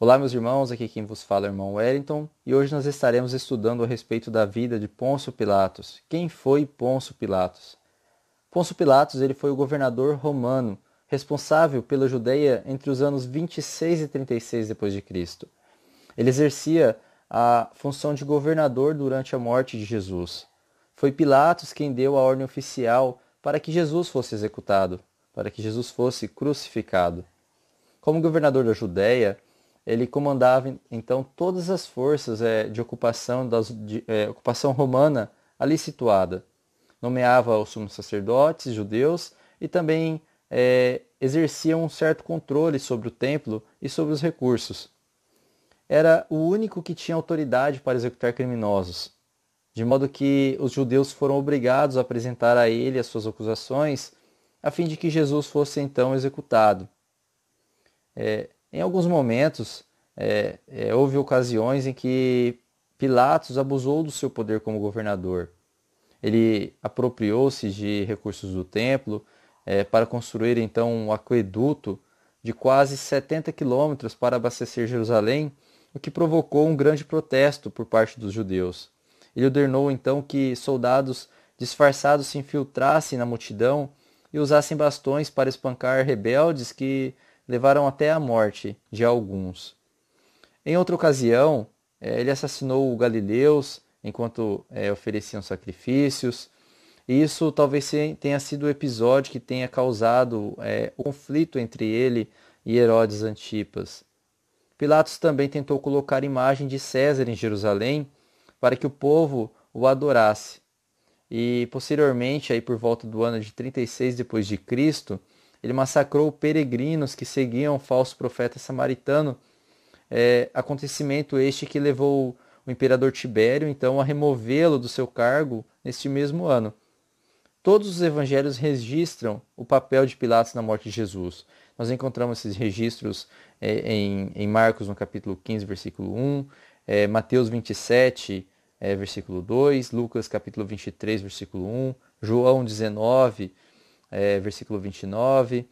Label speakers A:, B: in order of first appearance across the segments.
A: Olá, meus irmãos, aqui quem vos fala é o irmão Wellington e hoje nós estaremos estudando a respeito da vida de Pôncio Pilatos. Quem foi Pôncio Pilatos? Pôncio Pilatos ele foi o governador romano responsável pela Judéia entre os anos 26 e 36 depois de Cristo. Ele exercia a função de governador durante a morte de Jesus. Foi Pilatos quem deu a ordem oficial para que Jesus fosse executado, para que Jesus fosse crucificado. Como governador da Judéia, ele comandava então todas as forças é, de ocupação das, de, é, ocupação romana ali situada. Nomeava os sumos sacerdotes judeus e também é, exercia um certo controle sobre o templo e sobre os recursos. Era o único que tinha autoridade para executar criminosos, de modo que os judeus foram obrigados a apresentar a ele as suas acusações, a fim de que Jesus fosse então executado. É, em alguns momentos, é, é, houve ocasiões em que Pilatos abusou do seu poder como governador. Ele apropriou-se de recursos do templo é, para construir então um aqueduto de quase 70 quilômetros para abastecer Jerusalém, o que provocou um grande protesto por parte dos judeus. Ele ordenou então que soldados disfarçados se infiltrassem na multidão e usassem bastões para espancar rebeldes que levaram até a morte de alguns. Em outra ocasião, é, ele assassinou galileus enquanto é, ofereciam sacrifícios. E isso talvez tenha sido o episódio que tenha causado é, o conflito entre ele e Herodes Antipas. Pilatos também tentou colocar imagem de César em Jerusalém para que o povo o adorasse. E posteriormente, aí por volta do ano de 36 depois de Cristo, ele massacrou peregrinos que seguiam o falso profeta samaritano. É, acontecimento este que levou o imperador Tibério então a removê-lo do seu cargo neste mesmo ano. Todos os evangelhos registram o papel de Pilatos na morte de Jesus. Nós encontramos esses registros é, em, em, Marcos no capítulo 15, versículo 1, é, Mateus 27, é, versículo 2, Lucas capítulo 23, versículo 1, João 19, é, versículo 29.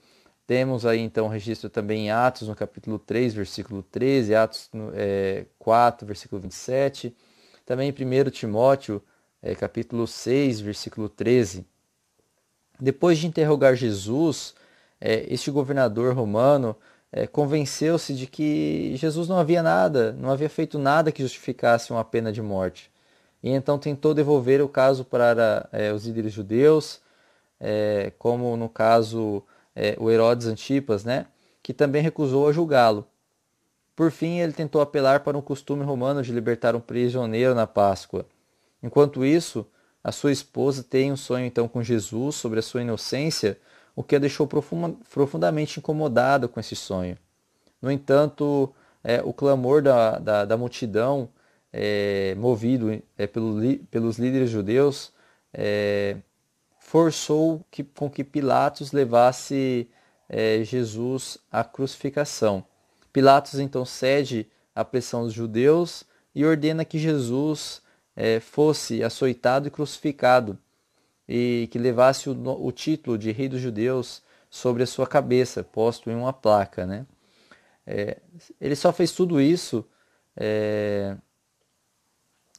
A: Temos aí então registro também em Atos, no capítulo 3, versículo 13, Atos é, 4, versículo 27. Também em 1 Timóteo, é, capítulo 6, versículo 13. Depois de interrogar Jesus, é, este governador romano é, convenceu-se de que Jesus não havia nada, não havia feito nada que justificasse uma pena de morte. E então tentou devolver o caso para é, os líderes judeus, é, como no caso é, o Herodes Antipas, né, que também recusou a julgá-lo. Por fim, ele tentou apelar para um costume romano de libertar um prisioneiro na Páscoa. Enquanto isso, a sua esposa tem um sonho então com Jesus sobre a sua inocência, o que a deixou profundamente incomodada com esse sonho. No entanto, é, o clamor da, da, da multidão, é, movido é, pelo, pelos líderes judeus, é, forçou que, com que Pilatos levasse é, Jesus à crucificação. Pilatos então cede à pressão dos judeus e ordena que Jesus é, fosse açoitado e crucificado e que levasse o, o, título de rei dos judeus sobre a sua cabeça, posto em uma placa. Né? É, ele só fez tudo isso é,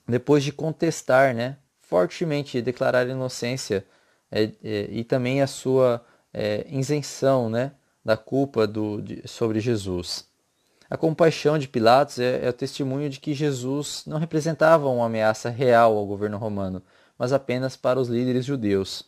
A: depois de contestar né, fortemente declarar inocência é, é, e também a sua é, isenção né, da culpa do, de, sobre Jesus. A compaixão de Pilatos é, é o testemunho de que Jesus não representava uma ameaça real ao governo romano, mas apenas para os líderes judeus.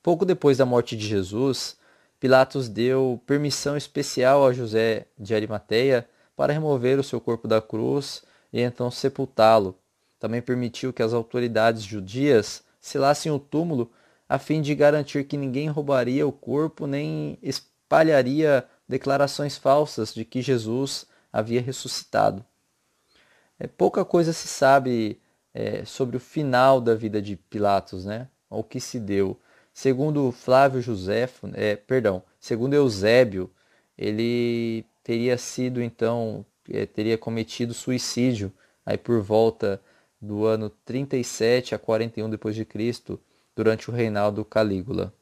A: Pouco depois da morte de Jesus, Pilatos deu permissão especial a José de Arimateia para remover o seu corpo da cruz e então sepultá-lo. Também permitiu que as autoridades judias selassem o túmulo a fim de garantir que ninguém roubaria o corpo nem espalharia declarações falsas de que Jesus havia ressuscitado. É, pouca coisa se sabe é, sobre o final da vida de Pilatos, né? O que se deu. Segundo Flávio Josefo, é, perdão, segundo Eusébio, ele teria sido então é, teria cometido suicídio aí por volta do ano 37 a 41 depois de Cristo durante o reinado Calígula.